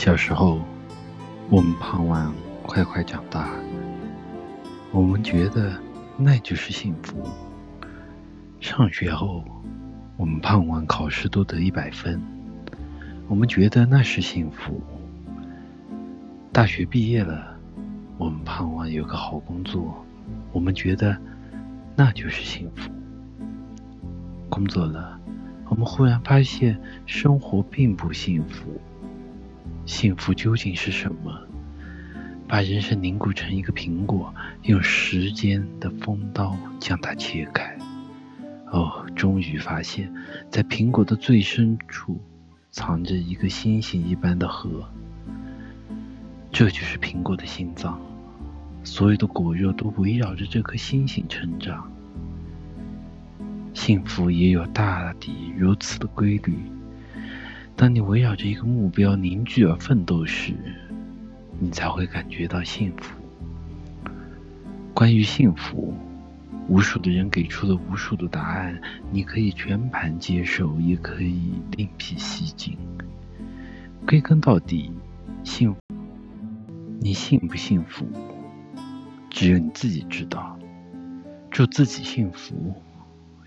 小时候，我们盼望快快长大，我们觉得那就是幸福。上学后，我们盼望考试都得一百分，我们觉得那是幸福。大学毕业了，我们盼望有个好工作，我们觉得那就是幸福。工作了，我们忽然发现生活并不幸福。幸福究竟是什么？把人生凝固成一个苹果，用时间的锋刀将它切开。哦，终于发现，在苹果的最深处，藏着一个星星一般的核。这就是苹果的心脏，所有的果肉都围绕着这颗星星成长。幸福也有大抵如此的规律。当你围绕着一个目标凝聚而奋斗时，你才会感觉到幸福。关于幸福，无数的人给出了无数的答案，你可以全盘接受，也可以另辟蹊径。归根到底，幸。你幸不幸福，只有你自己知道。祝自己幸福，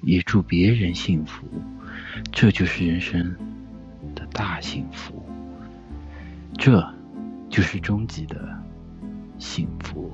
也祝别人幸福，这就是人生大幸福。这就是终极的幸福。